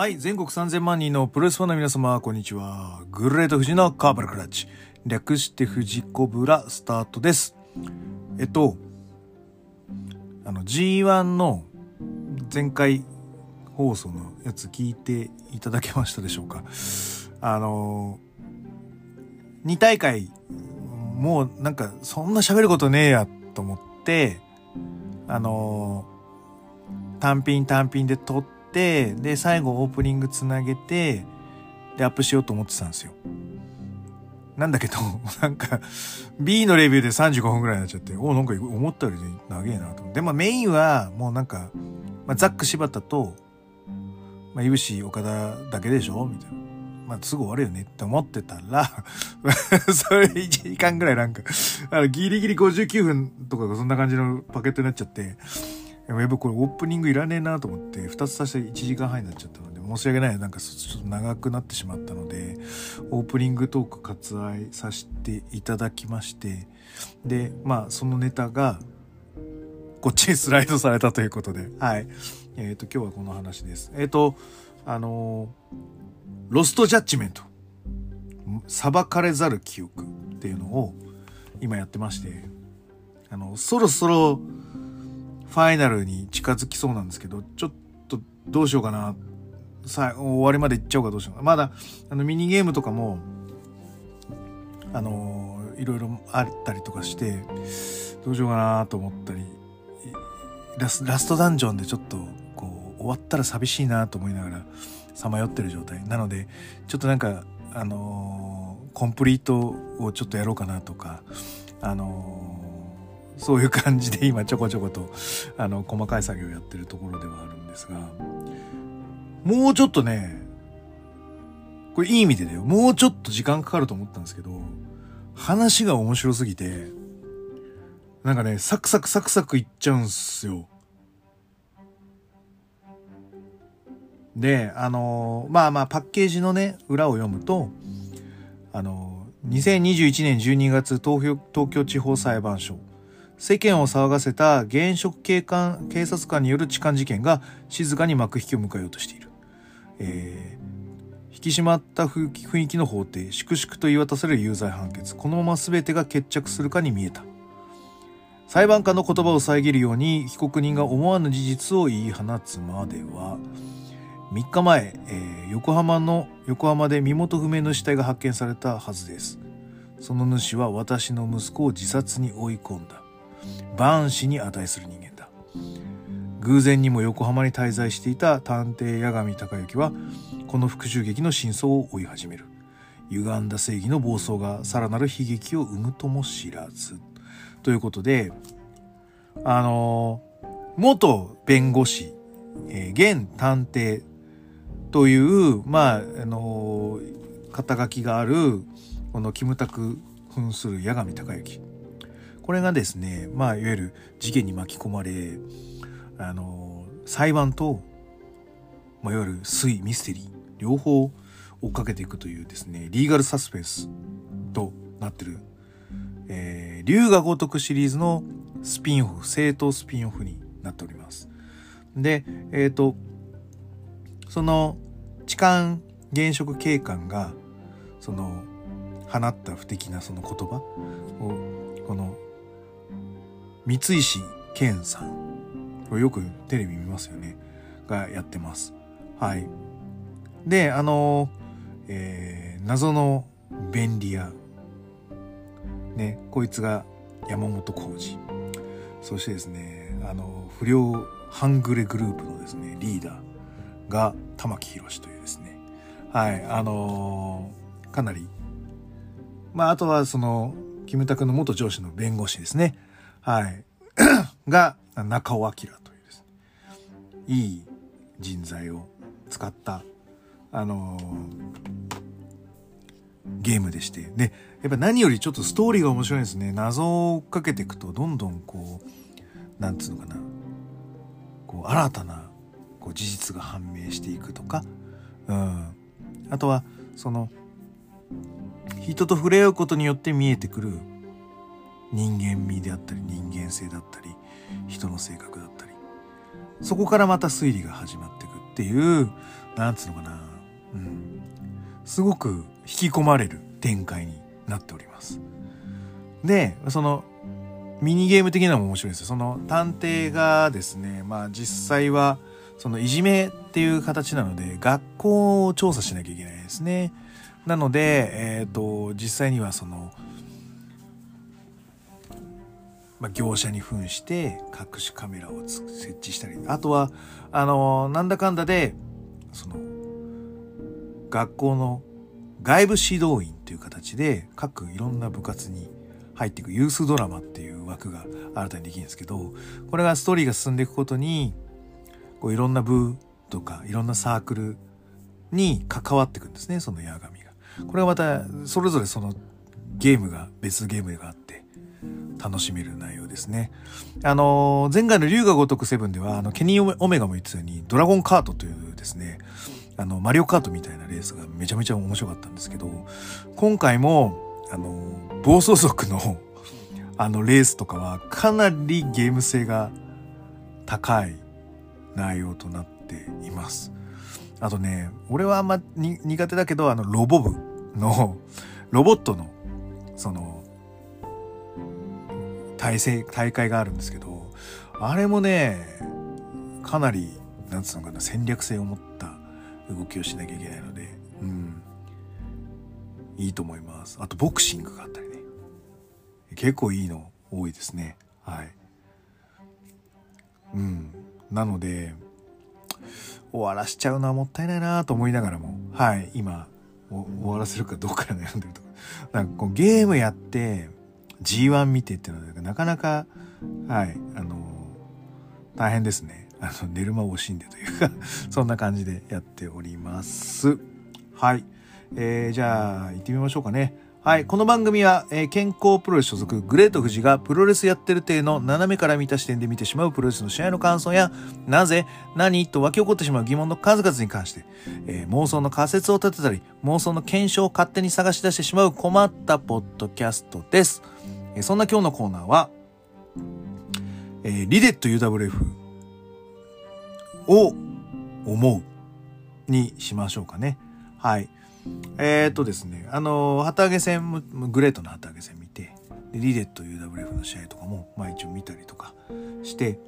はい、全国3000万人のプロレスファンの皆様、こんにちは。グレート富士のカーブラクラッチ。略して富士コブラスタートです。えっと、あの G1 の前回放送のやつ聞いていただけましたでしょうかあの、2大会、もうなんかそんな喋ることねえやと思って、あの、単品単品で撮って、で、最後オープニングつなげて、で、アップしようと思ってたんですよ。なんだけど、なんか、B のレビューで35分くらいになっちゃって、おなんか思ったより長えなと。で、まあメインは、もうなんか、まあ、ザック柴田と、まあ、いぶし岡田だけでしょ？みたいな。まあ、すぐ終わるよねって思ってたら、それ1時間ぐらいなんか、ギリギリ59分とかそんな感じのパケットになっちゃって、やっぱこれオープニングいらねえなと思って、2つ足して1時間半になっちゃったので、申し訳ない。なんかちょっと長くなってしまったので、オープニングトーク割愛させていただきまして、で、まあ、そのネタが、こっちにスライドされたということで、はい。えっ、と、今日はこの話です。えっ、と、あのーロストジャッジメント。裁かれざる記憶っていうのを今やってまして、あの、そろそろファイナルに近づきそうなんですけど、ちょっとどうしようかな。さ終わりまで行っちゃおうかどうしようかな。まだ、あの、ミニゲームとかも、あのーいろいろあったりとかして、どうしようかなと思ったり、ラスラストダンジョンでちょっと、こう、終わったら寂しいなと思いながら、さまよってる状態。なので、ちょっとなんか、あのコンプリートをちょっとやろうかなとか、あのそういう感じで今ちょこちょこと、あの、細かい作業をやってるところではあるんですが、もうちょっとね、これいい意味でだよ。もうちょっと時間かかると思ったんですけど、話が面白すぎて、なんかね、サクサクサクサクいっちゃうんすよ。で、あのまあまあパッケージのね、裏を読むと、あのー2021年12月東京東京地方裁判所、世間を騒がせた現職警官、警察官による痴漢事件が静かに幕引きを迎えようとしている。えー引き締まった雰囲気の法廷、粛々と言い渡される有罪判決、このまま全てが決着するかに見えた。裁判官の言葉を遮るように被告人が思わぬ事実を言い放つまでは、3日前、えー横浜の、横浜で身元不明の死体が発見されたはずです。その主は私の息子を自殺に追い込んだ。万死に値する人間だ。偶然にも横浜に滞在していた探偵八神隆之は、この復讐劇の真相を追い始める。歪んだ正義の暴走がさらなる悲劇を生むとも知らず。ということで、あの元弁護士、えー現探偵という、まあ、あのー肩書きがある、このキムタク扮する八神隆之。これがですね、まあ、いわゆる事件に巻き込まれ、あの裁判と、まあ、いわゆる推ミステリー、両方追っかけていくというですね、リーガルサスペンスとなってる、えー、龍が如くシリーズのスピンオフ、正当スピンオフになっております。で、えっ、と、その、痴漢現職警官が、その、放った不敵なその言葉を、この、三石健さん、これよくテレビ見ますよね、がやってます。はい。で、あの、えー謎の便利屋。ね、こいつが山本浩二。そしてですね、あの、不良半グレグループのですね、リーダーが玉木宏というですね。はい、あのーかなり、まあ、あとはその、キムタクの元上司の弁護士ですね。はい。が、中尾明というですね、いい人材を使った、あのーゲームでして。で、やっぱ何よりちょっとストーリーが面白いですね。謎を追っかけていくと、どんどんこう、なんつうのかな。こう、新たな、こう、事実が判明していくとか、うん。あとは、その、人と触れ合うことによって見えてくる人間味であったり、人間性だったり、人の性格だったり、そこからまた推理が始まっていくっていう、なんつうのかな、うん、すごく引き込まれる展開になっております。で、その、ミニゲーム的なのも面白いですよ。その探偵がですね、まあ実際は、そのいじめっていう形なので、学校を調査しなきゃいけないですね。なので、えっ、ー、と、実際にはその、まあ、業者に扮して隠しカメラを設置したり、あとは、あの、なんだかんだで、その、学校の外部指導員という形で各いろんな部活に入っていくユースドラマっていう枠が新たにできるんですけど、これがストーリーが進んでいくことに、こういろんな部とかいろんなサークルに関わっていくんですね、その矢神が。これはまた、それぞれそのゲームが、別ゲームがあっ、楽しめる内容ですね。あの、前回の龍が如くセブンでは、あの、ケニー・オメガも言ってたように、ドラゴンカートというですね、あの、マリオカートみたいなレースがめちゃめちゃ面白かったんですけど、今回も、あの、暴走族のあの、レースとかはかなりゲーム性が高い内容となっています。あとね、俺はあんま苦手だけど、あの、ロボ部の、ロボットの、その、大会大会があるんですけどあれもねかなりなんつうのかな戦略性を持った動きをしなきゃいけないのでうん。いいと思います。あとボクシングがあったりね。結構いいの多いですね。はい。うん。なので終わらしちゃうのはもったいないなと思いながらもはい今終わらせるかどうか悩んでるとかなんかこうゲームやって G1 見てっていうのはなかなか、はい、あの大変ですね。あの、寝る間を惜しんでというか そんな感じでやっております。はい。えー、じゃあ、行ってみましょうかね。はい。この番組は、えー、健康プロレス所属グレート富士がプロレスやってる体の斜めから見た視点で見てしまうプロレスの試合の感想や、なぜ、何と湧き起こってしまう疑問の数々に関して、えー、妄想の仮説を立てたり、妄想の検証を勝手に探し出してしまう困ったポッドキャストです。えそんな今日のコーナーは、えー、リデット UWF を思うにしましょうかね。はい。えー、っとですね、あの、旗揚げ戦、グレートの旗揚げ戦見て、リデット UWF の試合とかも、まあ一応見たりとかして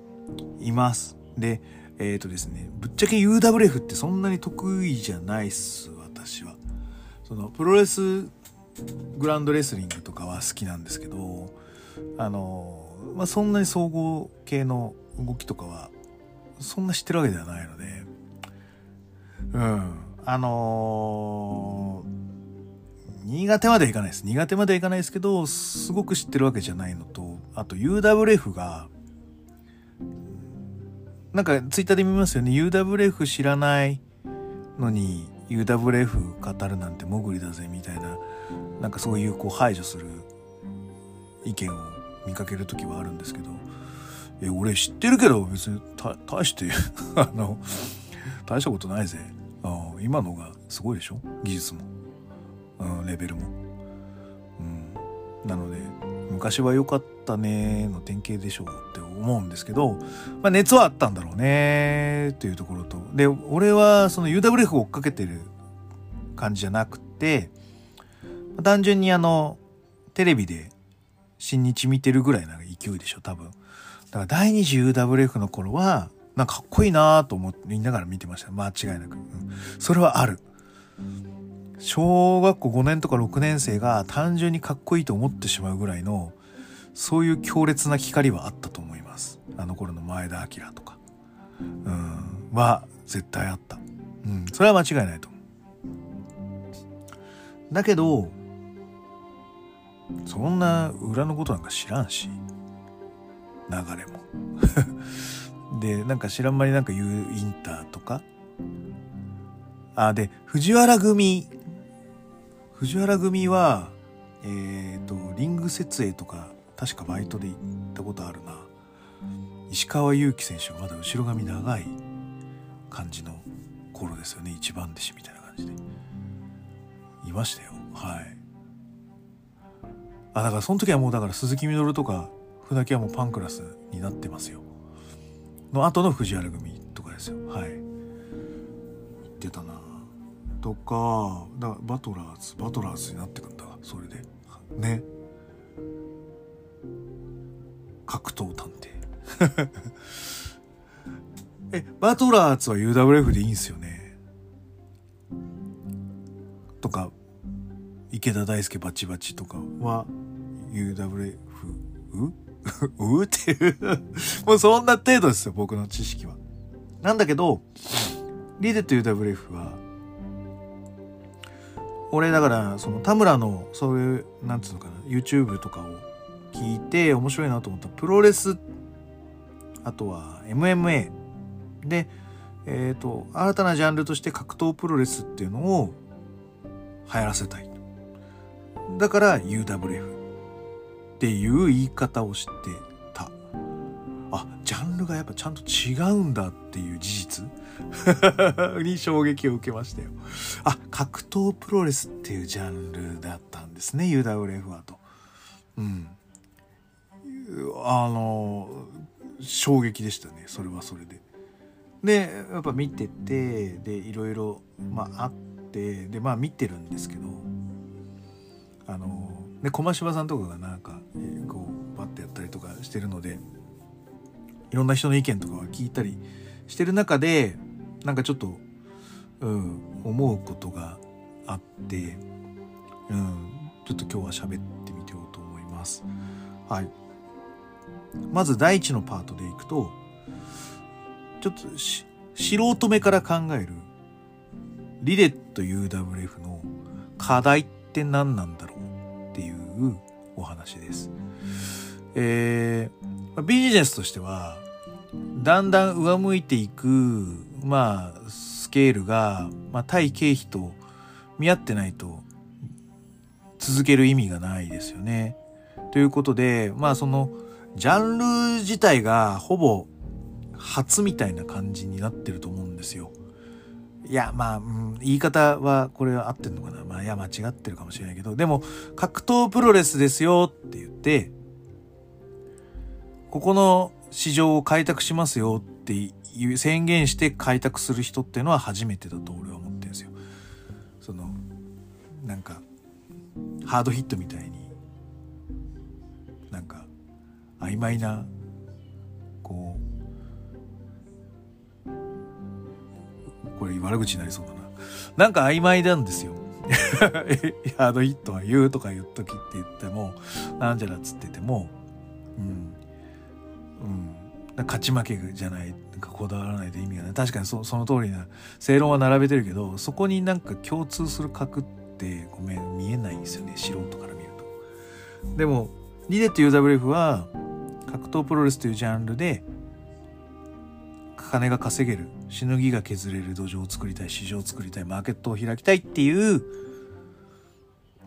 います。で、えー、っとですね、ぶっちゃけ UWF ってそんなに得意じゃないっす、私は。その、プロレスグランドレスリングとかは好きなんですけどあの、まあ、そんなに総合系の動きとかはそんな知ってるわけではないのでうん。あのー、苦手まではいかないです。苦手まではいかないですけどすごく知ってるわけじゃないのとあと UWF がなんかツイッターで見ますよね。UWF 知らないのに UWF 語るなんて潜りだぜみたいな。なんかそういうこう排除する意見を見かける時はあるんですけどえ俺知ってるけど別に大して あの大したことないぜ。あ今のがすごいでしょ？技術も、うん、レベルも、うん、なので昔は良かったねの典型でしょうって思うんですけど、まあ、熱はあったんだろうねっていうところと。で俺はその UWF を追っかけてる感じじゃなくて単純にあの、テレビで新日見てるぐらいな勢いでしょ、多分。だから第二次 UWF の頃は、なんかかっこいいなと思って言いながら見てました。間違いなく。うん、それはある。小学校5年とか6年生が単純にかっこいいと思ってしまうぐらいの、そういう強烈な光はあったと思います。あの頃の前田明とか。うん、は絶対あった。うん、それは間違いないと思う。だけど、そんな裏のことなんか知らんし。流れも。でなんか知らん間になんか言うインターとか。あで藤原組。藤原組はえっ、ー、とリング設営とか確かバイトで行ったことあるな。石川祐希選手はまだ後ろ髪長い感じの頃ですよね。一番弟子みたいな感じで。いましたよ。はい。あだからその時はもうだから鈴木みのるとか船木はもうパンクラスになってますよ。の後の藤原組とかですよ。はい。言ってたな。とかだバトラーズバトラーズになってくんだそれで。ね。格闘探偵。えバトラーズは UWF でいいんすよね。とか池田大輔バチバチとかは UWF う？う？っていう。もうそんな程度ですよ僕の知識は。なんだけどリデット UWF は俺だからその田村のそういうなんつうのかな YouTube とかを聞いて面白いなと思ったプロレスあとは MMA でえっ、ー、と新たなジャンルとして格闘プロレスっていうのを流行らせたい。だから UWF っていう言い方をしてた。あジャンルがやっぱちゃんと違うんだっていう事実。に衝撃を受けましたよ。あ格闘プロレスっていうジャンルだったんですね UWF はと。うん。あの衝撃でしたねそれはそれで。でやっぱ見ててでいろいろまああってでまあ見てるんですけどあので駒島さんとかがなんかこうバッてやったりとかしてるのでいろんな人の意見とかは聞いたりしてる中でなんかちょっと、うん、思うことがあって、うん、ちょっと今日は喋ってみてようと思います。はい。まず第一のパートでいくと、ちょっと素人目から考えるリレット UWF の課題って何なんだろういうお話です。えー、ビジネスとしては、だんだん上向いていく、まあ、スケールが、まあ、対経費と見合ってないと続ける意味がないですよね。ということで、まあその、ジャンル自体がほぼ初みたいな感じになってると思うんですよ。いや、まあ、うん、言い方はこれは合ってんのかな。まあ、いや、間違ってるかもしれないけど、でも、格闘プロレスですよって言って、ここの市場を開拓しますよって宣言して開拓する人っていうのは初めてだと俺は思ってるんですよ。その、なんか、ハードヒットみたいに、なんか、曖昧な、これ悪口になりそうだな。なんか曖昧なんですよ。ハードヒットは言うとか言っときって言っても、なんじゃらっつってても、うん、うん、勝ち負けじゃないなんかこだわらないと意味がない。確かにそその通りな正論は並べてるけどそこになんか共通する核ってごめん見えないんですよね。素人から見ると。でもリデット UWF は格闘プロレスというジャンルで金が稼げるしのぎが削れる土壌を作りたい市場を作りたいマーケットを開きたいっていう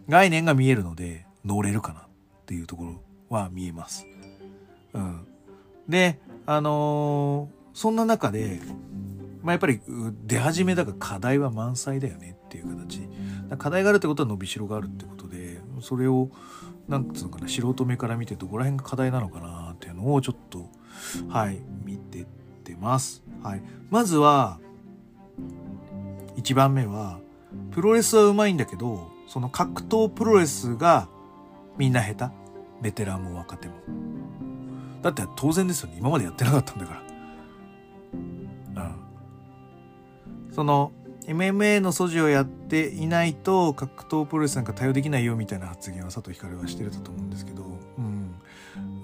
概念が見えるので乗れるかなっていうところは見えます。うん、で、あのー、そんな中で、まあ、やっぱり出始めだから課題は満載だよねっていう形。課題があるってことは伸びしろがあるってことで、それを、なんつうのかな、素人目から見てどこら辺が課題なのかなっていうのをちょっと、はい、ます。はい。まずは、1番目は、プロレスは上手いんだけど、その格闘プロレスがみんな下手。ベテランも若手も。だって当然ですよね今までやってなかったんだからうんその MMA の素地をやっていないと格闘プロレスなんか対応できないよみたいな発言は佐藤光はしてると思うんですけど、うん、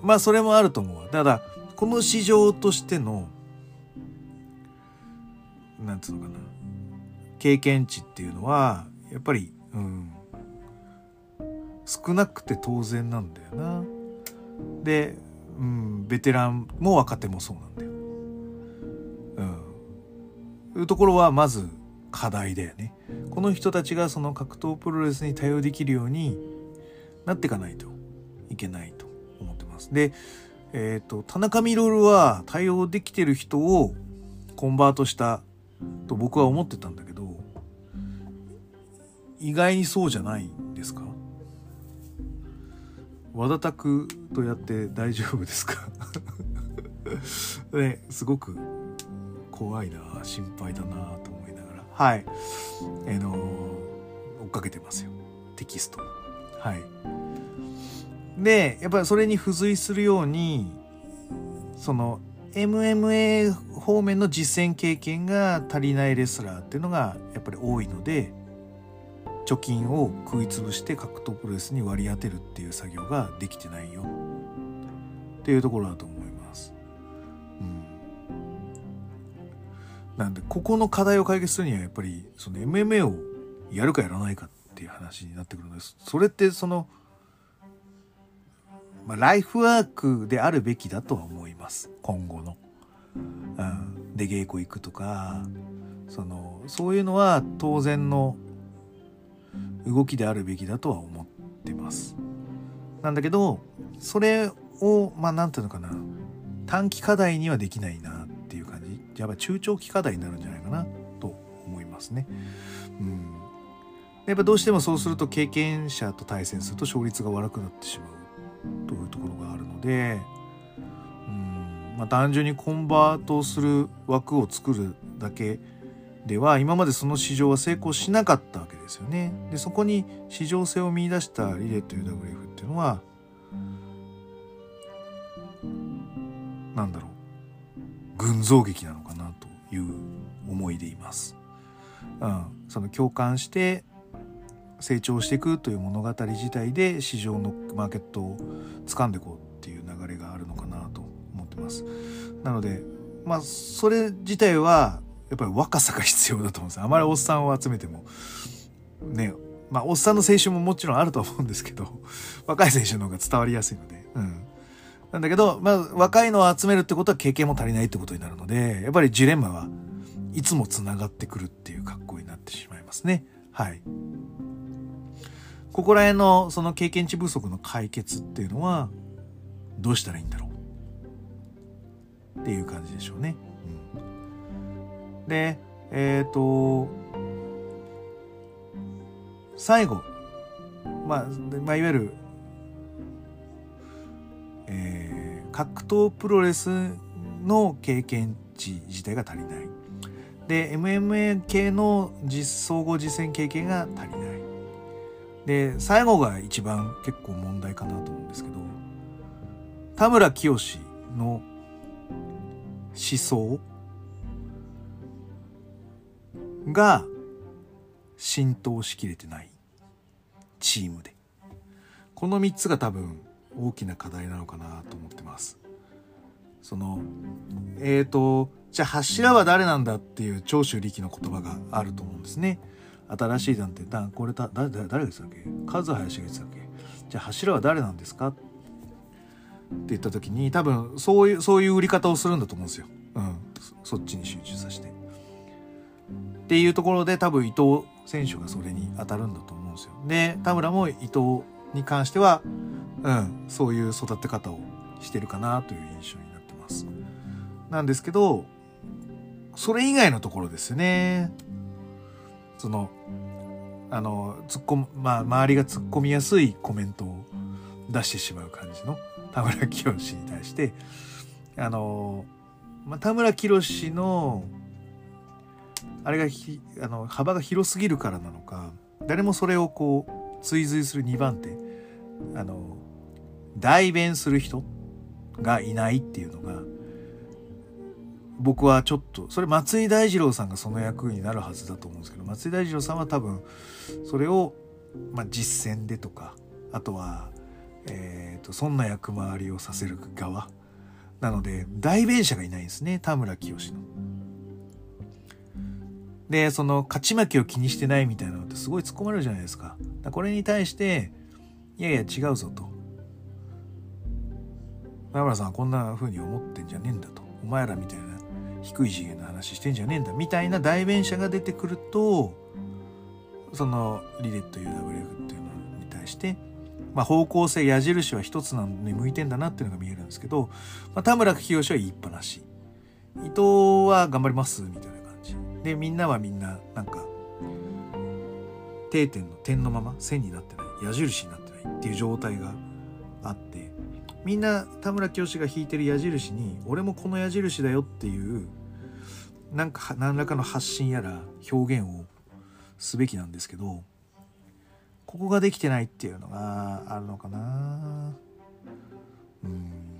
まあそれもあると思うただこの市場としてのなんつうのかな経験値っていうのはやっぱり、うん、少なくて当然なんだよな。でうん、ベテランも若手もそうなんだよ。うん。いうところはまず課題だよね。この人たちがその格闘プロレスに対応できるようになっていかないといけないと思ってます。で、えっ、ー、と、田中ミロルは対応できてる人をコンバートしたと僕は思ってたんだけど、意外にそうじゃないんですか？和田拓とやって大丈夫ですか？ね、すごく怖いな心配だなと思いながらはい。えー、の追っかけてますよ。テキスト。はい。で、やっぱりそれに付随するように、その MMA 方面の実践経験が足りないレスラーっていうのがやっぱり多いので、貯金を食い潰して格闘プロレスに割り当てるっていう作業ができてないよっていうところだと思います。うん。なんでここの課題を解決するにはやっぱりその MMA をやるかやらないかっていう話になってくるんです。それってそのまあ、ライフワークであるべきだとは思います。今後の。うん、で稽古行くとかそのそういうのは当然の動きであるべきだとは思ってます。なんだけどそれをまあ何ていうのかな。短期課題にはできないなっていう感じ。やっぱ中長期課題になるんじゃないかな。と思いますね。うん、やっぱどうしてもそうすると経験者と対戦すると勝率が悪くなってしまう。というところがあるので、うんまあ、単純にコンバートする枠を作るだけでは今までその市場は成功しなかったわけですよね。でそこに市場性を見出したリレーという WF っていうのはなんだろう群像劇なのかなという思いでいます。うん、その共感して成長していくという物語自体で市場のマーケットを掴んでいこうっていう流れがあるのかなと思ってます。なのでまあそれ自体はやっぱり若さが必要だと思うんですあまりおっさんを集めてもねまあおっさんの青春ももちろんあるとは思うんですけど 若い青春の方が伝わりやすいので。うんなんだけど、まあ、若いのを集めるってことは経験も足りないってことになるので、やっぱりジレンマはいつも繋がってくるっていう格好になってしまいますね。はい。ここら辺のその経験値不足の解決っていうのはどうしたらいいんだろう？っていう感じでしょうね。うん、でえっ、ー、と最後、まあ、まあ、いわゆる、えー、格闘プロレスの経験値自体が足りない。で MMA 系の実総合実践経験が足りない。で最後が一番結構問題かなと思うんですけど田村清の思想が浸透しきれてないチームで。この3つが多分大きな課題なのかなと思ってます。そのえっ、ー、とじゃあ柱は誰なんだっていう長州力の言葉があると思うんですね。新しい団体だこれだ誰誰が言ってたっけ？和林が言ってたっけ？じゃあ柱は誰なんですか？って言った時に多分そういうそういう売り方をするんだと思うんですよ。うん、そっちに集中させて。っていうところで多分伊藤選手がそれに当たるんだと思うんですよ。で田村も伊藤に関しては、うん、そういう育て方をしてるかなという印象になってます。なんですけどそれ以外のところですね。そのあの突っ込むまあ周りが突っ込みやすいコメントを出してしまう感じの田村清に対してあの、まあ、田村清のあれがひあの幅が広すぎるからなのか誰もそれをこう追随する2番手あの代弁する人がいないっていうのが僕はちょっとそれ松井大二郎さんがその役になるはずだと思うんですけど松井大二郎さんは多分それを、まあ、実践でとかあとは、えーと、そんな役回りをさせる側なので代弁者がいないんですね田村清の。でその勝ち負けを気にしてないみたいなのってすごい突っ込まれるじゃないですか。これに対していやいや違うぞと。田村さんはこんな風に思ってんじゃねえんだと。お前らみたいな低い次元の話してんじゃねえんだみたいな代弁者が出てくるとそのリレット UWF っていうのに対して、まあ、方向性矢印は一つなのに向いてんだなっていうのが見えるんですけど、まあ、田村清は言いっぱなし。伊藤は頑張りますみたいな感じ。でみんなはみんななんか定点の点のまま線になってない矢印になってないっていう状態があってみんな田村清が引いてる矢印に俺もこの矢印だよっていうなんか何らかの発信やら表現をすべきなんですけどここができてないっていうのがあるのかな。うん。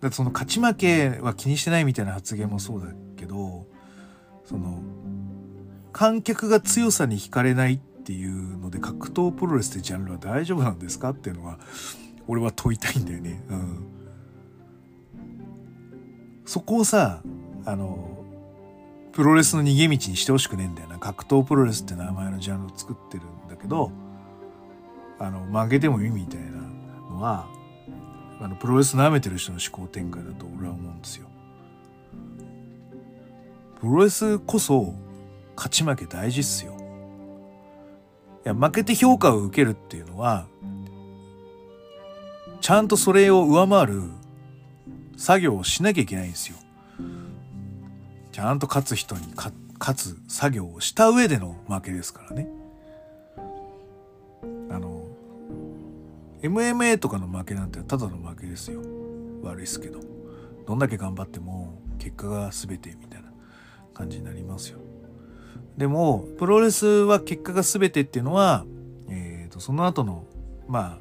だってその勝ち負けは気にしてないみたいな発言もそうだけどその観客が強さに惹かれないっていうので格闘プロレスってジャンルは大丈夫なんですかっていうのが俺は問いたいんだよね。うん、そこをさあのプロレスの逃げ道にしてほしくねえんだよな格闘プロレスって名前のジャンルを作ってるんだけどあの負けてもいいみたいなのはあのプロレス舐めてる人の思考展開だと俺は思うんですよ。プロレスこそ勝ち負け大事っすよ。いや負けて評価を受けるっていうのはちゃんとそれを上回る作業をしなきゃいけないんですよ。ちゃんと勝つ人に勝つ作業をした上での負けですからね。あの MMA とかの負けなんてただの負けですよ。悪いっすけど。どんだけ頑張っても結果が全てみたいな感じになりますよ。でもプロレスは結果が全てっていうのは、えーと、その後のまあ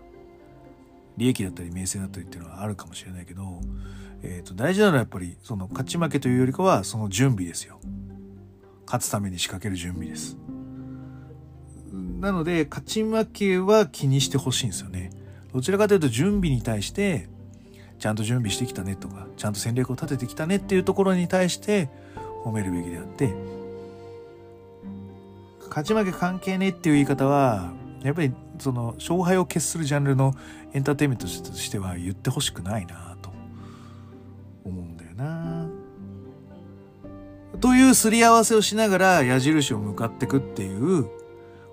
利益だったり名声だったりっていうのはあるかもしれないけど、えーと、大事なのはやっぱりその勝ち負けというよりかはその準備ですよ。勝つために仕掛ける準備です。なので勝ち負けは気にしてほしいんですよね。どちらかというと準備に対してちゃんと準備してきたねとかちゃんと戦略を立ててきたねっていうところに対して褒めるべきであって勝ち負け関係ねっていう言い方はやっぱりその勝敗を決するジャンルのエンターテインメントとしては言ってほしくないなと思うんだよな。というすり合わせをしながら矢印を向かってくっていう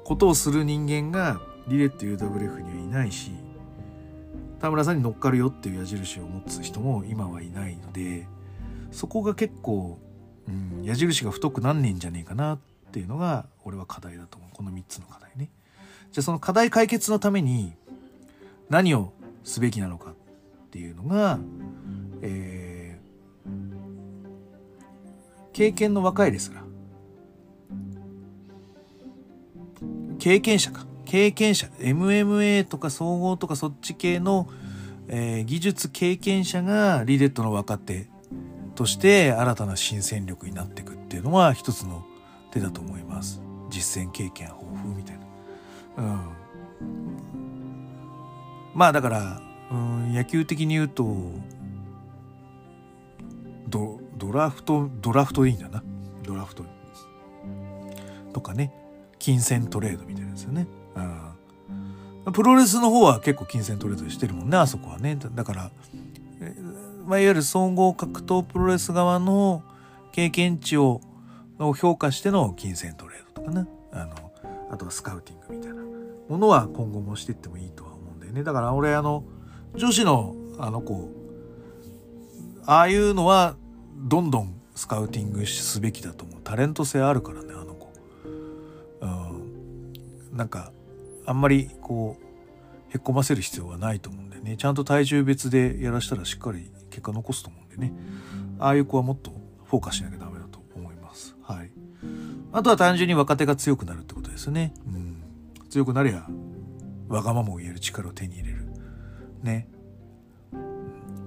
ことをする人間がリレット UWF にはいないし田村さんに乗っかるよっていう矢印を持つ人も今はいないのでそこが結構、うん、矢印が太くなんねえんじゃねえかなっていうのが俺は課題だと思うこの3つの課題ね。じゃあその課題解決のために何をすべきなのかっていうのが、えー、経験の若いですら。経験者か。経験者。MMA とか総合とかそっち系の、えー、技術経験者がリデットの若手として新たな新戦力になっていくっていうのは一つの手だと思います。実践経験豊富みたいな。うん。まあだからうん野球的に言うとドドラフトドラフトでいいんだな。ドラフトとかね。金銭トレードみたいなですよね。うん、プロレスの方は結構金銭トレードしてるもんねあそこはね。だから、まあ、いわゆる総合格闘プロレス側の経験値を評価しての金銭トレードとかね。あのあとはスカウティングみたいな。ものは今後もしていってもいいとは思うんだよね。だから俺あの女子のあの子ああいうのはどんどんスカウティングすべきだと思う。タレント性あるからねあの子。うん。なんかあんまりこうへこませる必要はないと思うんでね。ちゃんと体重別でやらしたらしっかり結果残すと思うんでね。ああいう子はもっとフォーカスしなきゃダメだと思います。はい。あとは単純に若手が強くなるってことですね。うん。強くなりゃわがままを言える力を手に入れる。ね。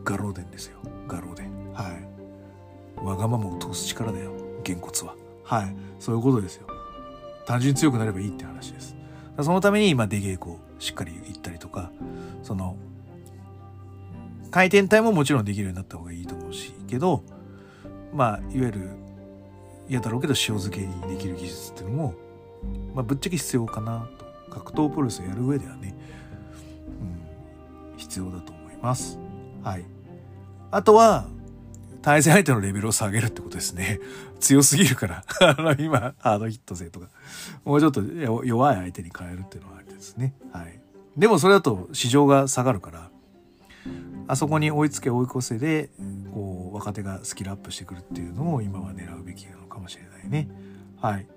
ガローデンですよ。ガローデン。はい。わがままを通す力だよ。げんこつは。はい。そういうことですよ。単純に強くなればいいって話です。そのために今出稽古しっかり行ったりとかその回転体ももちろんできるようになった方がいいと思うしけどまあいわゆる嫌だろうけど塩漬けにできる技術っていうのも、まあ、ぶっちゃけ必要かな。格闘プロレスをやる上ではね、うん、必要だと思います。はい。あとは対戦相手のレベルを下げるってことですね。強すぎるから。あの、今、ハードヒット勢とか、もうちょっと弱い相手に変えるっていうのはあれですね。はい。でもそれだと市場が下がるから、あそこに追いつけ追い越せで、こう、若手がスキルアップしてくるっていうのを今は狙うべきなのかもしれないね。はい。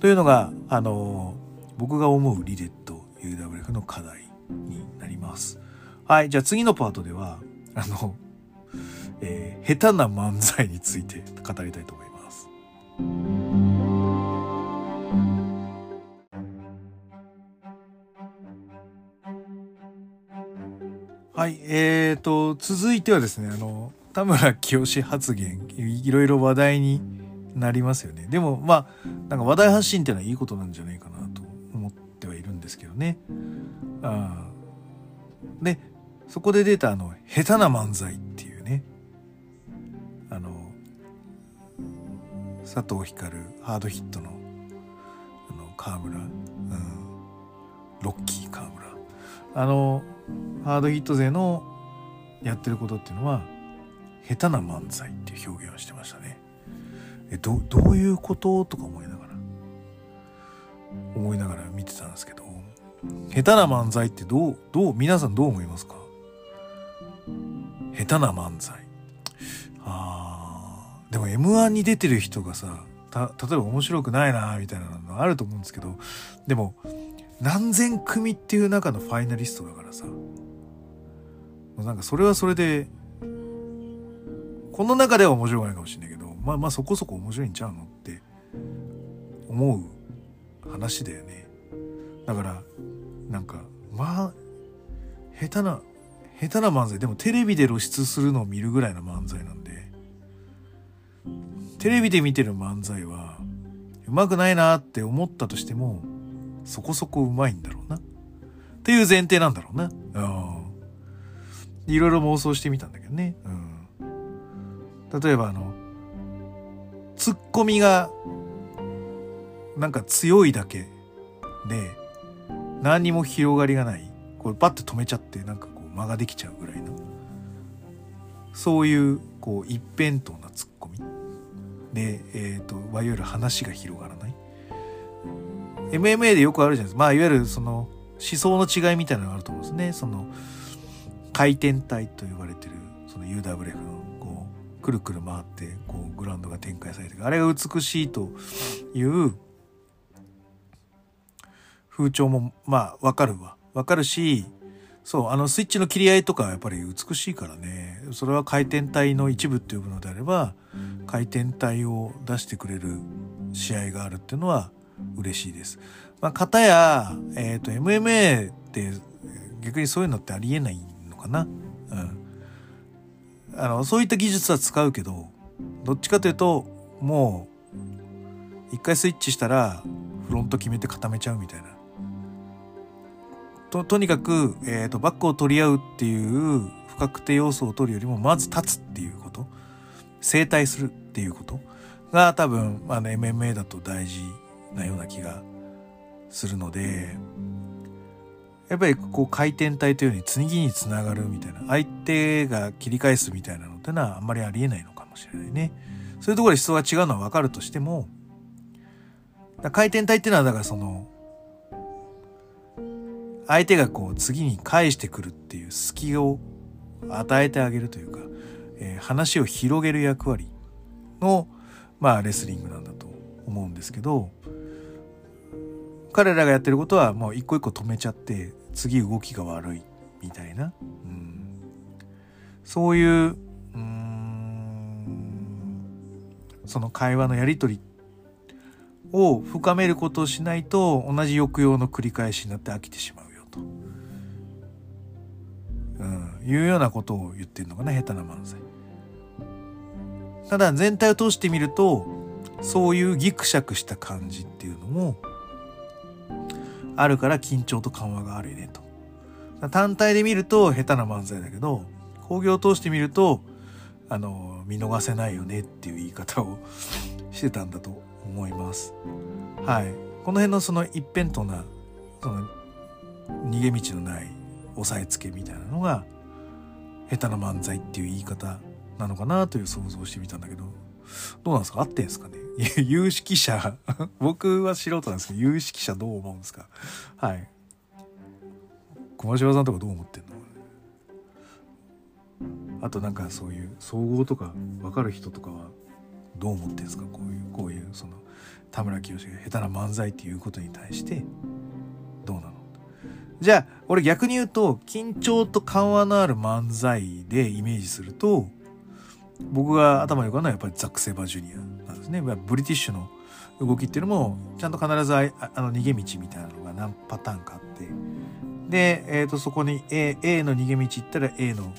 というのが、あの、僕が思うリレット UWF の課題になります。はい。じゃあ次のパートでは、あの、えー、下手な漫才について 語りたいと思います。はいえーと続いてはですねあの田村清発言いろいろ話題になりますよねでもまあなんか話題発信っていうのはいいことなんじゃないかなですけどね。あでそこで出たあの下手な漫才っていうね。あの佐藤光ハードヒットのあの川村、うん、ロッキー川村。あのハードヒット勢のやってることっていうのは下手な漫才っていう表現をしてましたね。えどどういうこと？とか思いながら。思いながら見てたんですけど。下手な漫才ってどうどう皆さんどう思いますか？下手な漫才。あー。でも m 1に出てる人がさた例えば面白くないなみたいなのあると思うんですけどでも何千組っていう中のファイナリストだからさなんかそれはそれでこの中では面白くないかもしれないけどまあまあそこそこ面白いんちゃうのって思う話だよね。だからなんかまあ下手な下手な漫才。でもテレビで露出するのを見るぐらいの漫才なんで。テレビで見てる漫才はうまくないなって思ったとしてもそこそこうまいんだろうな。っていう前提なんだろうな。うん。いろいろ妄想してみたんだけどね。うん。例えばあのツッコミがなんか強いだけで何にも広がりがない。これバッて止めちゃってなんかこう間ができちゃうぐらいの。そういうこう一辺倒なツッコミ。で、えーと、いわゆる話が広がらない。MMA でよくあるじゃないですか。まあいわゆるその思想の違いみたいなのがあると思うんですね。その回転体と言われてるその UWF のこうくるくる回ってこうグラウンドが展開されてあれが美しいという風潮もまあわかるわわかるしそうあのスイッチの切り合いとかはやっぱり美しいからねそれは回転体の一部って呼ぶのであれば回転体を出してくれる試合があるっていうのは嬉しいです。まあ、方や、えっ、ー、と MMA って逆にそういうのってありえないのかな。うん。あのそういった技術は使うけどどっちかというともう一回スイッチしたらフロント決めて固めちゃうみたいな。ととにかく、えーと、バックを取り合うっていう不確定要素を取るよりもまず立つっていうこと整体するっていうことが多分あの MMA だと大事なような気がするのでやっぱりこう回転体というように次につながるみたいな相手が切り返すみたいなのってのはあんまりありえないのかもしれないね。そういうところで思想が違うのは分かるとしても回転体っていうのはだからその相手がこう次に返してくるっていう隙を与えてあげるというか、えー、話を広げる役割のまあレスリングなんだと思うんですけど彼らがやってることはもう一個一個止めちゃって次動きが悪いみたいな、うん、そういうその会話のやり取りを深めることをしないと同じ抑揚の繰り返しになって飽きてしまう。と、うん、いうようなことを言ってるのかな下手な漫才。ただ全体を通してみるとそういうギクシャクした感じっていうのもあるから緊張と緩和があるよねと。単体で見ると下手な漫才だけど、工業を通して見ると、あの、見逃せないよねっていう言い方を してたんだと思います。はい。この辺のその一辺倒な、その逃げ道のない押さえつけみたいなのが、下手な漫才っていう言い方なのかなという想像してみたんだけど、どうなんですか？合ってんですかね？有識者 僕は素人なんですけど、有識者どう思うんですか？はい。小島さんとかどう思ってんの？あとなんかそういう総合とか分かる人とかはどう思ってんですか？こういう、こういうその田村清が下手な漫才っていうことに対してじゃあ俺逆に言うと緊張と緩和のある漫才でイメージすると僕が頭に浮かんだのはやっぱりザック・セイバージュニアなんですね。ブリティッシュの動きっていうのもちゃんと必ずあの逃げ道みたいなのが何パターンかあってで、えー、とそこに A, A の逃げ道行ったら A の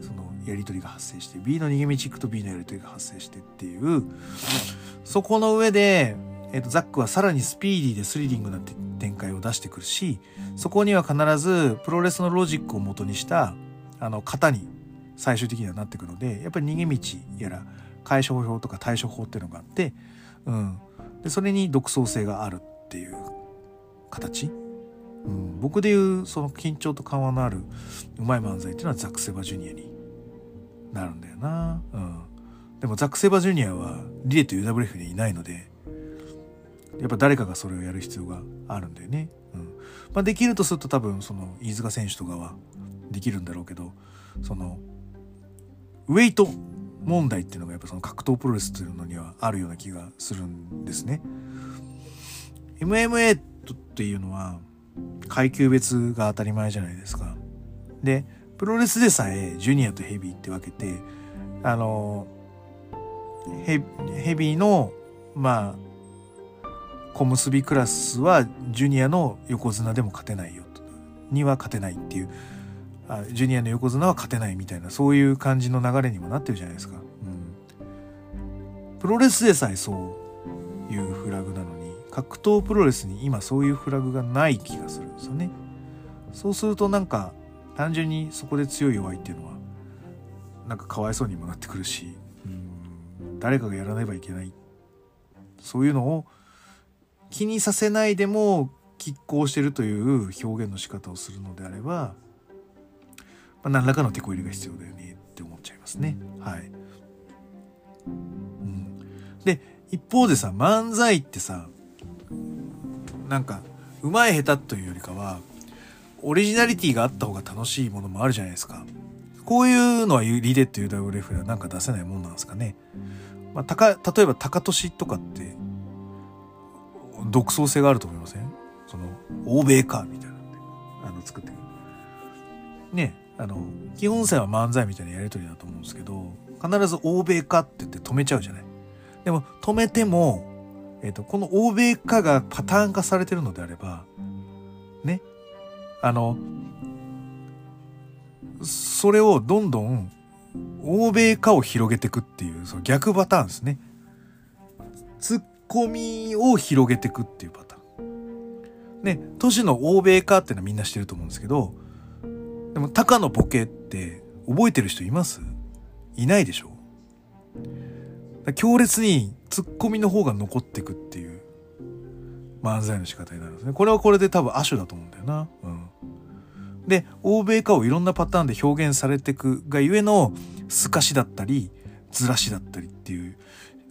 そのやり取りが発生して B の逃げ道行くと B のやり取りが発生してっていうそこの上で、えー、とザックはさらにスピーディーでスリリングな展開を出してくるしそこには必ずプロレスのロジックを元にしたあの型に最終的にはなってくるのでやっぱり逃げ道やら解消法とか対処法っていうのがあって、うん、でそれに独創性があるっていう形、うん、僕でいうその緊張と緩和のあるうまい漫才っていうのはザック・セバジュニアになるんだよな、うん、でもザック・セバジュニアはリレと UWF にいないのでやっぱ誰かがそれをやる必要があるんだよね、うんまあ、できるとすると多分その飯塚選手とかはできるんだろうけどそのウェイト問題っていうのがやっぱその格闘プロレスというのにはあるような気がするんですね。MMA っていうのは階級別が当たり前じゃないですか。で、プロレスでさえジュニアとヘビーって分けて、あの、ヘヘビーの、まあ、小結クラスはジュニアの横綱でも勝てないよと。には勝てないっていうあジュニアの横綱は勝てないみたいなそういう感じの流れにもなってるじゃないですか。うん、プロレスでさえそういうフラグなのに格闘プロレスに今そういうフラグがない気がするんですよね。そうするとなんか単純にそこで強い弱いっていうのはなんかかわいそうにもなってくるし、うん、誰かがやらねばいけないそういうのを気にさせないでも拮抗してるという表現の仕方をするのであればまあ、何らかの手こ入れが必要だよねって思っちゃいますね。はい。うん、で一方でさ漫才ってさなんかうまい下手というよりかはオリジナリティがあった方が楽しいものもあるじゃないですか。こういうのはリデット UWF ではなんか出せないもんなんですかね。まあ、たか例えば高俊とかって独創性があると思いません？その欧米かみたいなあの作ってくる。ねあの基本線は漫才みたいなやり取りだと思うんですけど必ず欧米化って言って止めちゃうじゃない？でも止めても、えーと、この欧米化がパターン化されてるのであればねあのそれをどんどん欧米化を広げていくっていうその逆パターンですね。ツッコミを広げていくっていうパターン。ね、都市の欧米化っていうのはみんなしてると思うんですけど、でも、タカのボケって覚えてる人います？いないでしょ？強烈にツッコミの方が残ってくっていう漫才の仕方になるんですね。これはこれで多分亜種だと思うんだよな。うん。で、欧米化をいろんなパターンで表現されてくがゆえの透かしだったり、ずらしだったりっていう、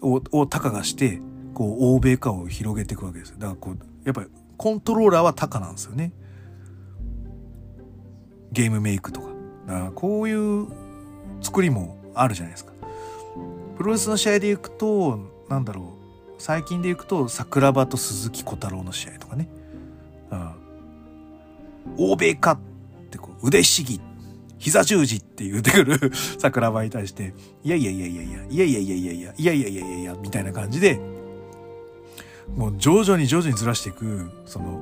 を、をタカがして、こう、欧米化を広げていくわけですだからこう、やっぱりコントローラーはタカなんですよね。ゲームメイクとか。かこういう作りもあるじゃないですか。プロレスの試合で行くと、なんだろう、最近で行くと、桜庭と鈴木小太郎の試合とかね。うん。欧米かってこう、腕ひしぎ、膝十字って言ってくる 桜庭に対して、いやいやいやいや、いやいやいやいやいや、いやいやいやいやいや、みたいな感じで、もう徐々に徐々にずらしていく、その、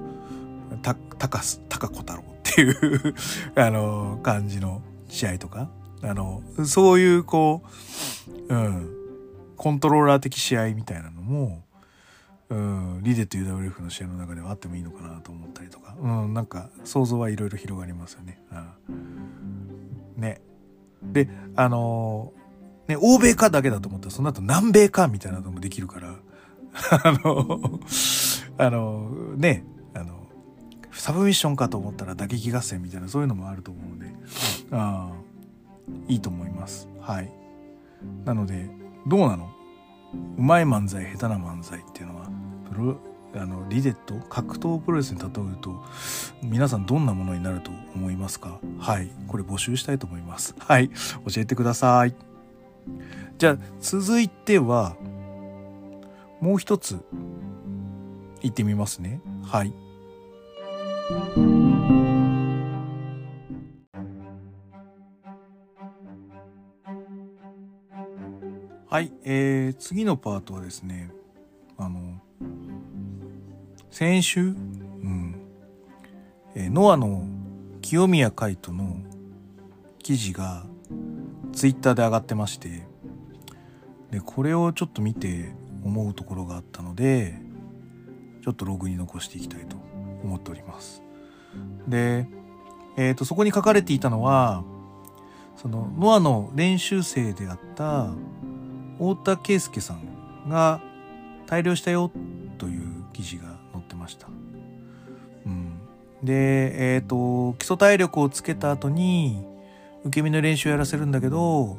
た、たかす、たか小太郎っていう あの、感じの試合とか、あの、そういうこう、うん、コントローラー的試合みたいなのも、うん、リデと UWF の試合の中ではあってもいいのかなと思ったりとか、うん、なんか想像はいろいろ広がりますよね。うん、ね。で、あの、ね、欧米かだけだと思ったら、その後南米かみたいなのもできるから、あの、あの、ね、サブミッションかと思ったら打撃合戦みたいなそういうのもあると思うので、あいいと思います。はい。なので、どうなの？うまい漫才、下手な漫才っていうのは、プロ、あの、リデット、格闘プロレスに例えると、皆さんどんなものになると思いますか？はい。これ募集したいと思います。はい。教えてください。じゃあ、続いては、もう一つ、行ってみますね。はい。はい、えー、次のパートはですね、あの、先週、うん、えーノアの清宮海斗の記事がツイッターで上がってまして、で、これをちょっと見て思うところがあったので、ちょっとログに残していきたいと思っております。で、えっ、と、そこに書かれていたのは、その、ノアの練習生であった、太田圭介さんが大量したよという記事が載ってました。うん。で、えっ、と、基礎体力をつけた後に、受け身の練習をやらせるんだけど、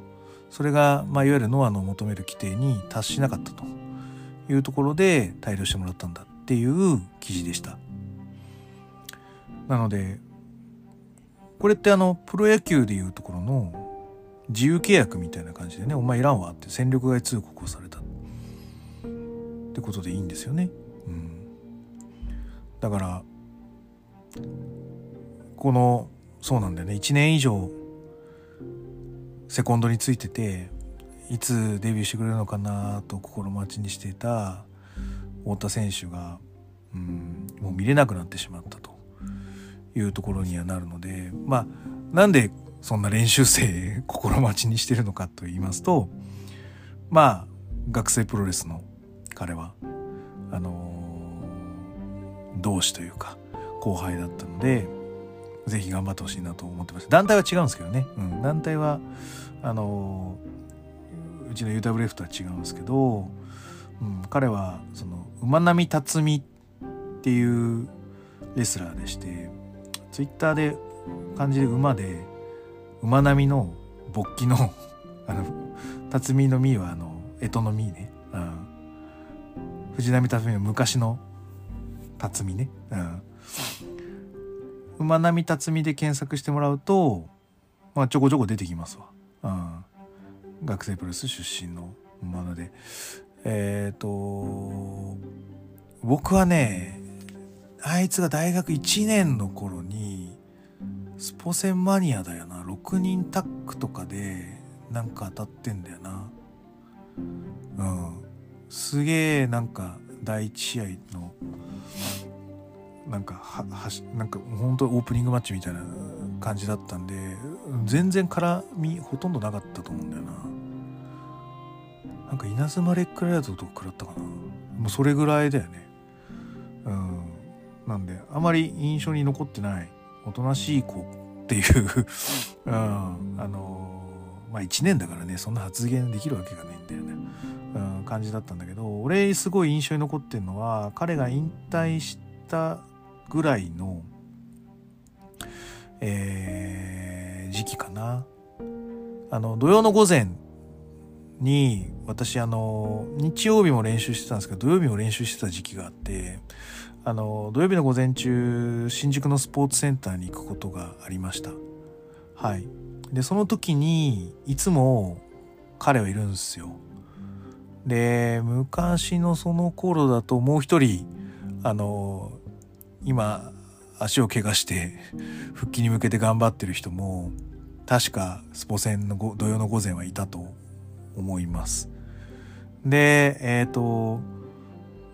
それが、まあ、いわゆるノアの求める規定に達しなかったというところで大量してもらったんだっていう記事でした。なので、これってあの、プロ野球でいうところの自由契約みたいな感じでね、お前いらんわって戦力外通告をされた。ってことでいいんですよね。うん。だから、この、そうなんだよね。1年以上、セコンドについてて、いつデビューしてくれるのかなと心待ちにしていた太田選手が、うん、もう見れなくなってしまったというところにはなるので、まあ、なんでそんな練習生 心待ちにしてるのかと言いますと、まあ、学生プロレスの彼は、あのー同志というか、後輩だったので、ぜひ頑張ってほしいなと思ってました。団体は違うんですけどね。うん、団体は、あのうちの UWF とは違うんですけど、うん、彼は、その、馬並辰巳っていうレスラーでして、ツイッターで漢字で馬で、馬並みの勃起の、あの、辰巳の実は、あの、干支の実ね。うん。藤波辰巳の昔の辰巳ね。うん。馬並辰巳で検索してもらうと、まあ、ちょこちょこ出てきますわ。うん。学生プロレス出身の馬なので。えっ、と、僕はね、あいつが大学1年の頃に、スポセンマニアだよな。6人タッグとかで、なんか当たってんだよな。うん。すげえ、なんか、第一試合の、なんか、は、はし、なんか、本当オープニングマッチみたいな感じだったんで、全然絡み、ほとんどなかったと思うんだよな。なんか、稲妻レックライドとか食らったかな。もうそれぐらいだよね。うん。なんで、あまり印象に残ってない、おとなしい子っていう、うん、あのーまあ一年だからね、そんな発言できるわけがないんだよね。うん、感じだったんだけど、俺すごい印象に残ってるのは、彼が引退したぐらいの、えー、時期かな。あの、土曜の午前に、私あの、日曜日も練習してたんですけど、土曜日も練習してた時期があって、あの、土曜日の午前中、新宿のスポーツセンターに行くことがありました。はい。で、その時に、いつも彼はいるんですよ。で、昔のその頃だともう一人、あの、今、足を怪我して、復帰に向けて頑張ってる人も、確かスポセンの土曜の午前はいたと思います。で、えっ、と、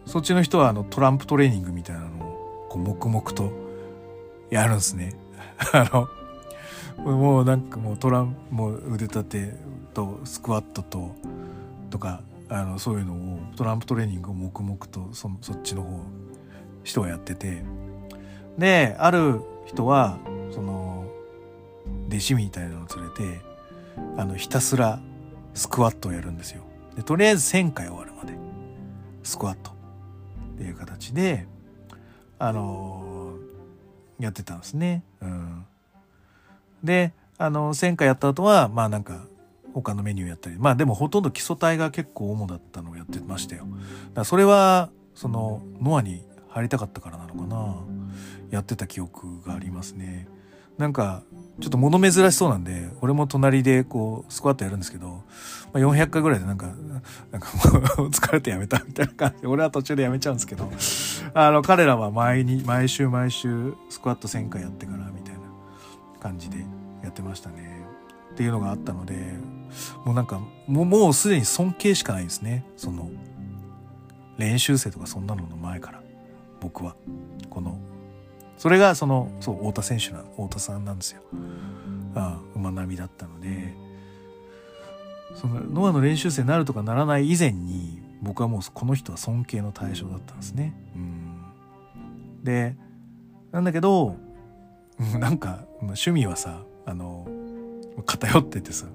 そっちの人はあのトランプトレーニングみたいなのをこう黙々とやるんですね。あの、もうなんかもうトランプもう腕立てとスクワットととかあのそういうのをトランプトレーニングを黙々とそそっちの方人はやってて。である人はその弟子みたいなのを連れてあのひたすらスクワットをやるんですよ。でとりあえず1000回終わるまで。スクワット。っていう形であのやってたんですね。うん。であの1000回やった後はまあなんか他のメニューやったり。まあでもほとんど基礎体が結構主だったのをやってましたよ。だそれはそのノアに入りたかったからなのかな。やってた記憶がありますね。なんかちょっと物珍しそうなんで俺も隣でこうスクワットやるんですけど、まあ、400回ぐらいでなんかなんかもう 疲れてやめたみたいな感じで俺は途中でやめちゃうんですけどあの彼らは毎に毎週毎週スクワット1000回やってからみたいな感じでやってましたね。っていうのがあったのでもうなんか、もう、もうすでに尊敬しかないですね。その、練習生とかそんなのの前から、僕は。この、それがその、そう、太田選手な、太田さんなんですよ。ああ、馬並みだったので、その、ノアの練習生になるとかならない以前に、僕はもうこの人は尊敬の対象だったんですね。うん。で、なんだけど、なんか、趣味はさ、あの、偏っててさ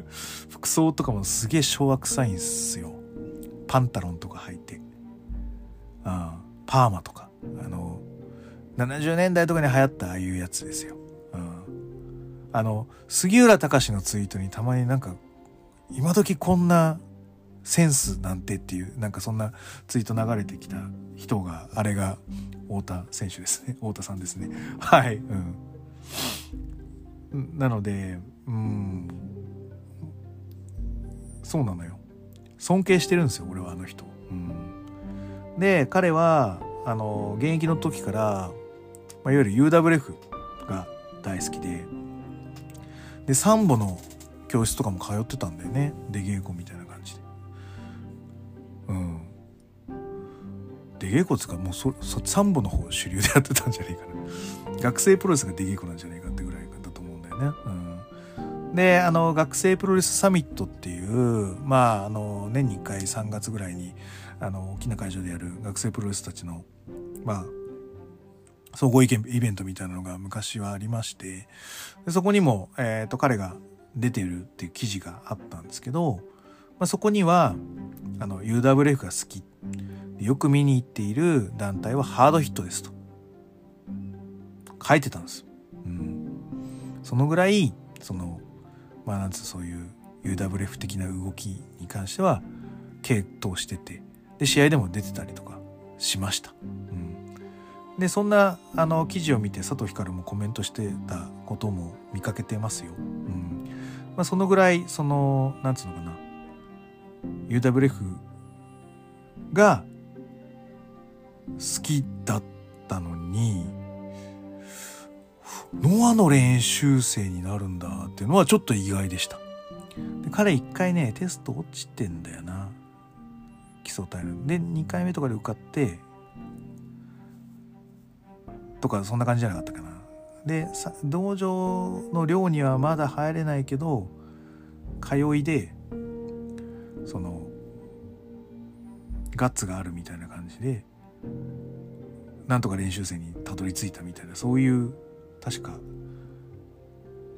服装とかもすげえ昭和臭いんすよパンタロンとか履いてあパーマとかあの70年代とかに流行ったああいうやつですよ、うん、あの杉浦隆のツイートにたまになんか今時こんなセンスなんてっていうなんかそんなツイート流れてきた人があれが太田選手ですね。太田さんですね。はい。うん。なのでうん。そうなのよ。尊敬してるんですよ俺はあの人、うん、で彼はあの現役の時から、まあ、いわゆる UWF が大好きででサンボの教室とかも通ってたんだよね。出稽古みたいな感じで。うん。出稽古っつうかもうそそサンボの方主流でやってたんじゃねえかな。学生プロレスが出稽古なんじゃねえかってぐらいだと思うんだよね。うん。であの学生プロレスサミットっていうまああの年に1回3月ぐらいにあの大きな会場でやる学生プロレスたちのまあ総合意見イベントみたいなのが昔はありましてでそこにも、えーと、彼が出てるっていう記事があったんですけど、まあ、そこにはあの UWF が好き。よく見に行っている団体はハードヒットですと。書いてたんです。うん、そのぐらいそのまあなんつうそういう UWF 的な動きに関しては傾倒してて。で試合でも出てたりとかしました。うん、でそんなあの記事を見て佐藤光もコメントしてたことも見かけてますよ。うんまあ、そのぐらいそのなんつうのかな UWF が好きだったのにノアの練習生になるんだっていうのはちょっと意外でした。で彼一回ね、テスト落ちてんだよな。基礎体力。で、2回目とかで受かって、とかそんな感じじゃなかったかな。で、道場の寮にはまだ入れないけど、通いで、その、ガッツがあるみたいな感じで、なんとか練習生にたどり着いたみたいな、そういう確か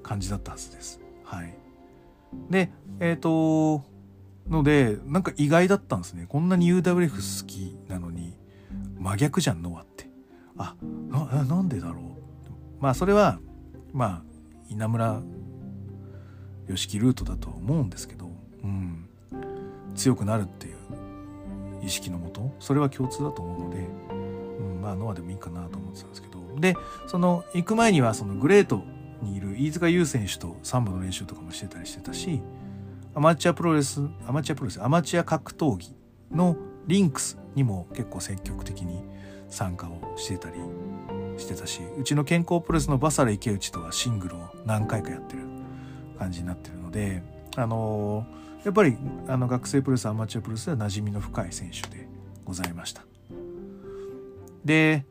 感じだったはずです。はい。で、えっ、ー、と、ので、なんか意外だったんですね。こんなに UWF 好きなのに、真逆じゃん、ノアって。あ、な、なんでだろう。まあ、それは、まあ、稲村良樹ルートだと思うんですけど、うん。強くなるっていう意識のもと、それは共通だと思うので、うん、まあ、ノアでもいいかなと思ってたんですけど、で、その、行く前にはそのグレートにいる飯塚優選手とサンバの練習とかもしてたりしてたし、アマチュアプロレス、アマチュアプロレス、アマチュア格闘技のリンクスにも結構積極的に参加をしてたりしてたし、うちの健康プロレスのバサラ池内とはシングルを何回かやってる感じになってるので、あのー、やっぱりあの学生プロレス、アマチュアプロレスでは馴染みの深い選手でございました。で、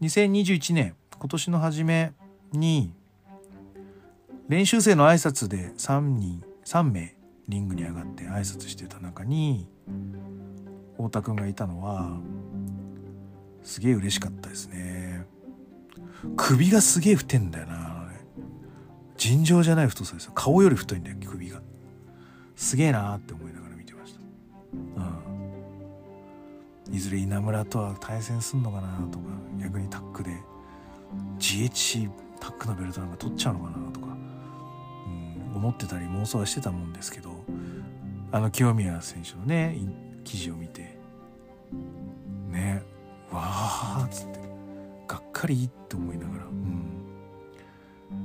2021年今年の初めに練習生の挨拶で3人3名リングに上がって挨拶してた中に太田くんがいたのはすげえ嬉しかったですね。首がすげえ太いんだよな尋常じゃない太さですよ。顔より太いんだよ首が。すげえなーって思いながら見てました。うん。いずれ稲村とは対戦すんのかなとか逆にタックで GHC タックのベルトなんか取っちゃうのかなとか、思ってたり妄想はしてたもんですけどあの清宮選手のね記事を見てねわあっつってがっかりって思いながらうん。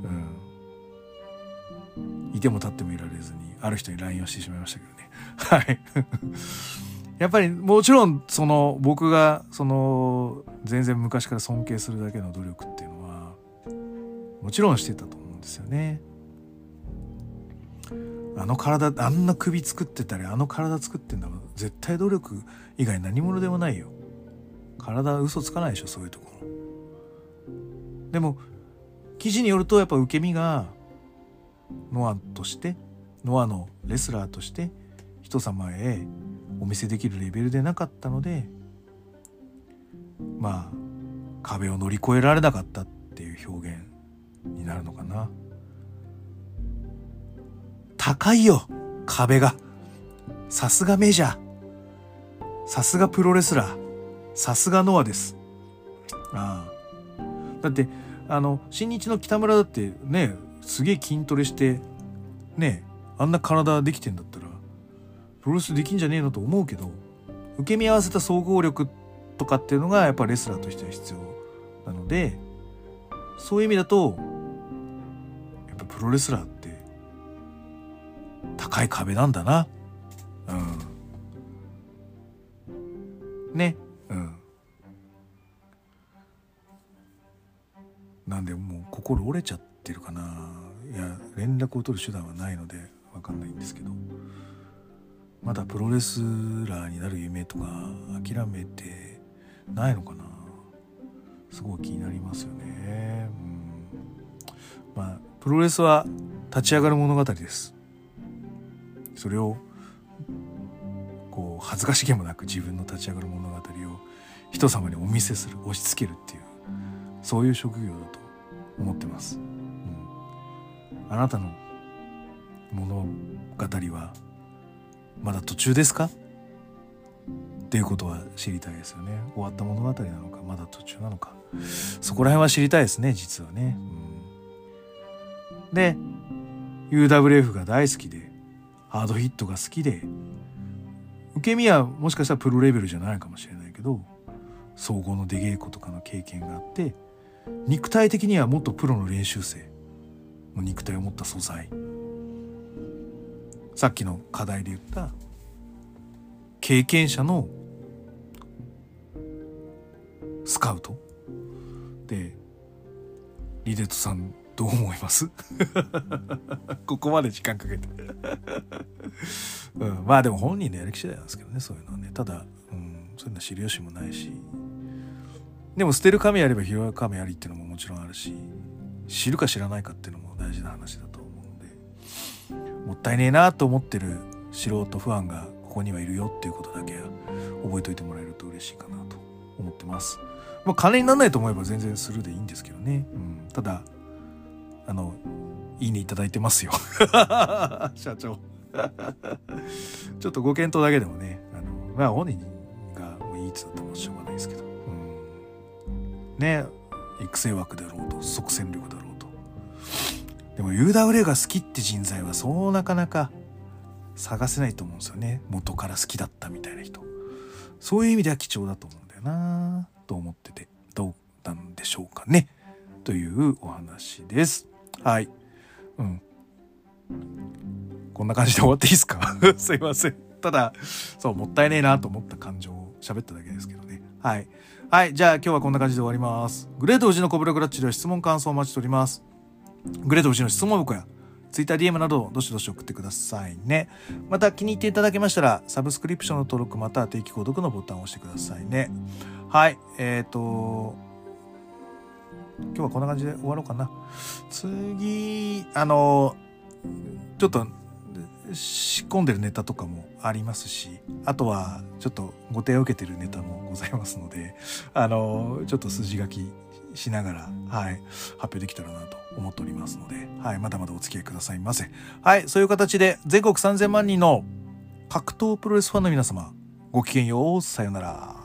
うん。いても立ってもいられずにある人に LINE をしてしまいましたけどね。はい。やっぱりもちろんその僕がその全然昔から尊敬するだけの努力っていうのはもちろんしてたと思うんですよね。あの体あんな首作ってたりあの体作ってんだもん。絶対努力以外何者でもないよ。体嘘つかないでしょそういうところ。でも記事によるとやっぱ受け身がノアとしてノアのレスラーとして人様へお見せできるレベルでなかったのでまあ壁を乗り越えられなかったっていう表現になるのかな。高いよ壁が。さすがメジャー。さすがプロレスラー。さすがノアです。ああ。だってあの新日の北村だってねすげえ筋トレしてねあんな体できてんだったらプロレスできんじゃねえのと思うけど受け身合わせた総合力とかっていうのがやっぱレスラーとしては必要。なのでそういう意味だとやっぱプロレスラーって高い壁なんだな。うん。ね。うん。なんでもう心折れちゃってるかな。いや連絡を取る手段はないので分かんないんですけど。まだプロレスラーになる夢とか諦めてないのかな。すごい気になりますよね、うん、まあプロレスは立ち上がる物語です。それをこう恥ずかしげもなく自分の立ち上がる物語を人様にお見せする押し付けるっていうそういう職業だと思ってます、うん、あなたの物語はまだ途中ですか？っていうことは知りたいですよね。終わった物語なのかまだ途中なのか。そこら辺は知りたいですね実はね、うん、で UWF が大好きでハードヒットが好きで受け身はもしかしたらプロレベルじゃないかもしれないけど総合の出稽古とかの経験があって肉体的にはもっとプロの練習生の肉体を持った素材。さっきの課題で言った経験者のスカウト。でリデットさんどう思います？ここまで時間かけて。うん、まあでも本人のやる気次第なんですけどねそういうのはね。ただ、うん、そういうの知る由もないし。でも捨てる神あれば拾う神ありっていうのももちろんあるし知るか知らないかっていうのも大事な話だと思うので。もったいねえなと思ってる素人ファンがここにはいるよっていうことだけは覚えておいてもらえると嬉しいかなと思ってます。まあ、金にならないと思えば全然するでいいんですけどね。うん、ただあのいいねいただいてますよ。社長。ちょっとご検討だけでもねあのまあ本人がいいっつったらしょうがないですけど。ね育成枠だろうと即戦力だろうと。でも UWA が好きって人材はそうなかなか探せないと思うんですよね。元から好きだったみたいな人。そういう意味では貴重だと思うんだよなと思っててどうなんでしょうかね。というお話です。はいうんこんな感じで終わっていいですか？すいませんただそうもったいねえなと思った感情を喋っただけですけどねはいはい。じゃあ今日はこんな感じで終わります。グレートウジのコブラグラッチでは質問感想をお待ちしております。グレートウジの質問箱や Twitter、DM などどしどし送ってくださいね。また気に入っていただけましたらサブスクリプションの登録または定期購読のボタンを押してくださいね。はい。えっ、ー、と、今日はこんな感じで終わろうかな。次、あの、ちょっと仕込んでるネタとかもありますしあとはちょっとご提案を受けてるネタもございますのであのちょっと筋書きしながら、はい、発表できたらなと思っておりますので、はい、まだまだお付き合いくださいませ。はい、そういう形で全国3000万人の格闘プロレスファンの皆様、ごきげんよう、さよなら。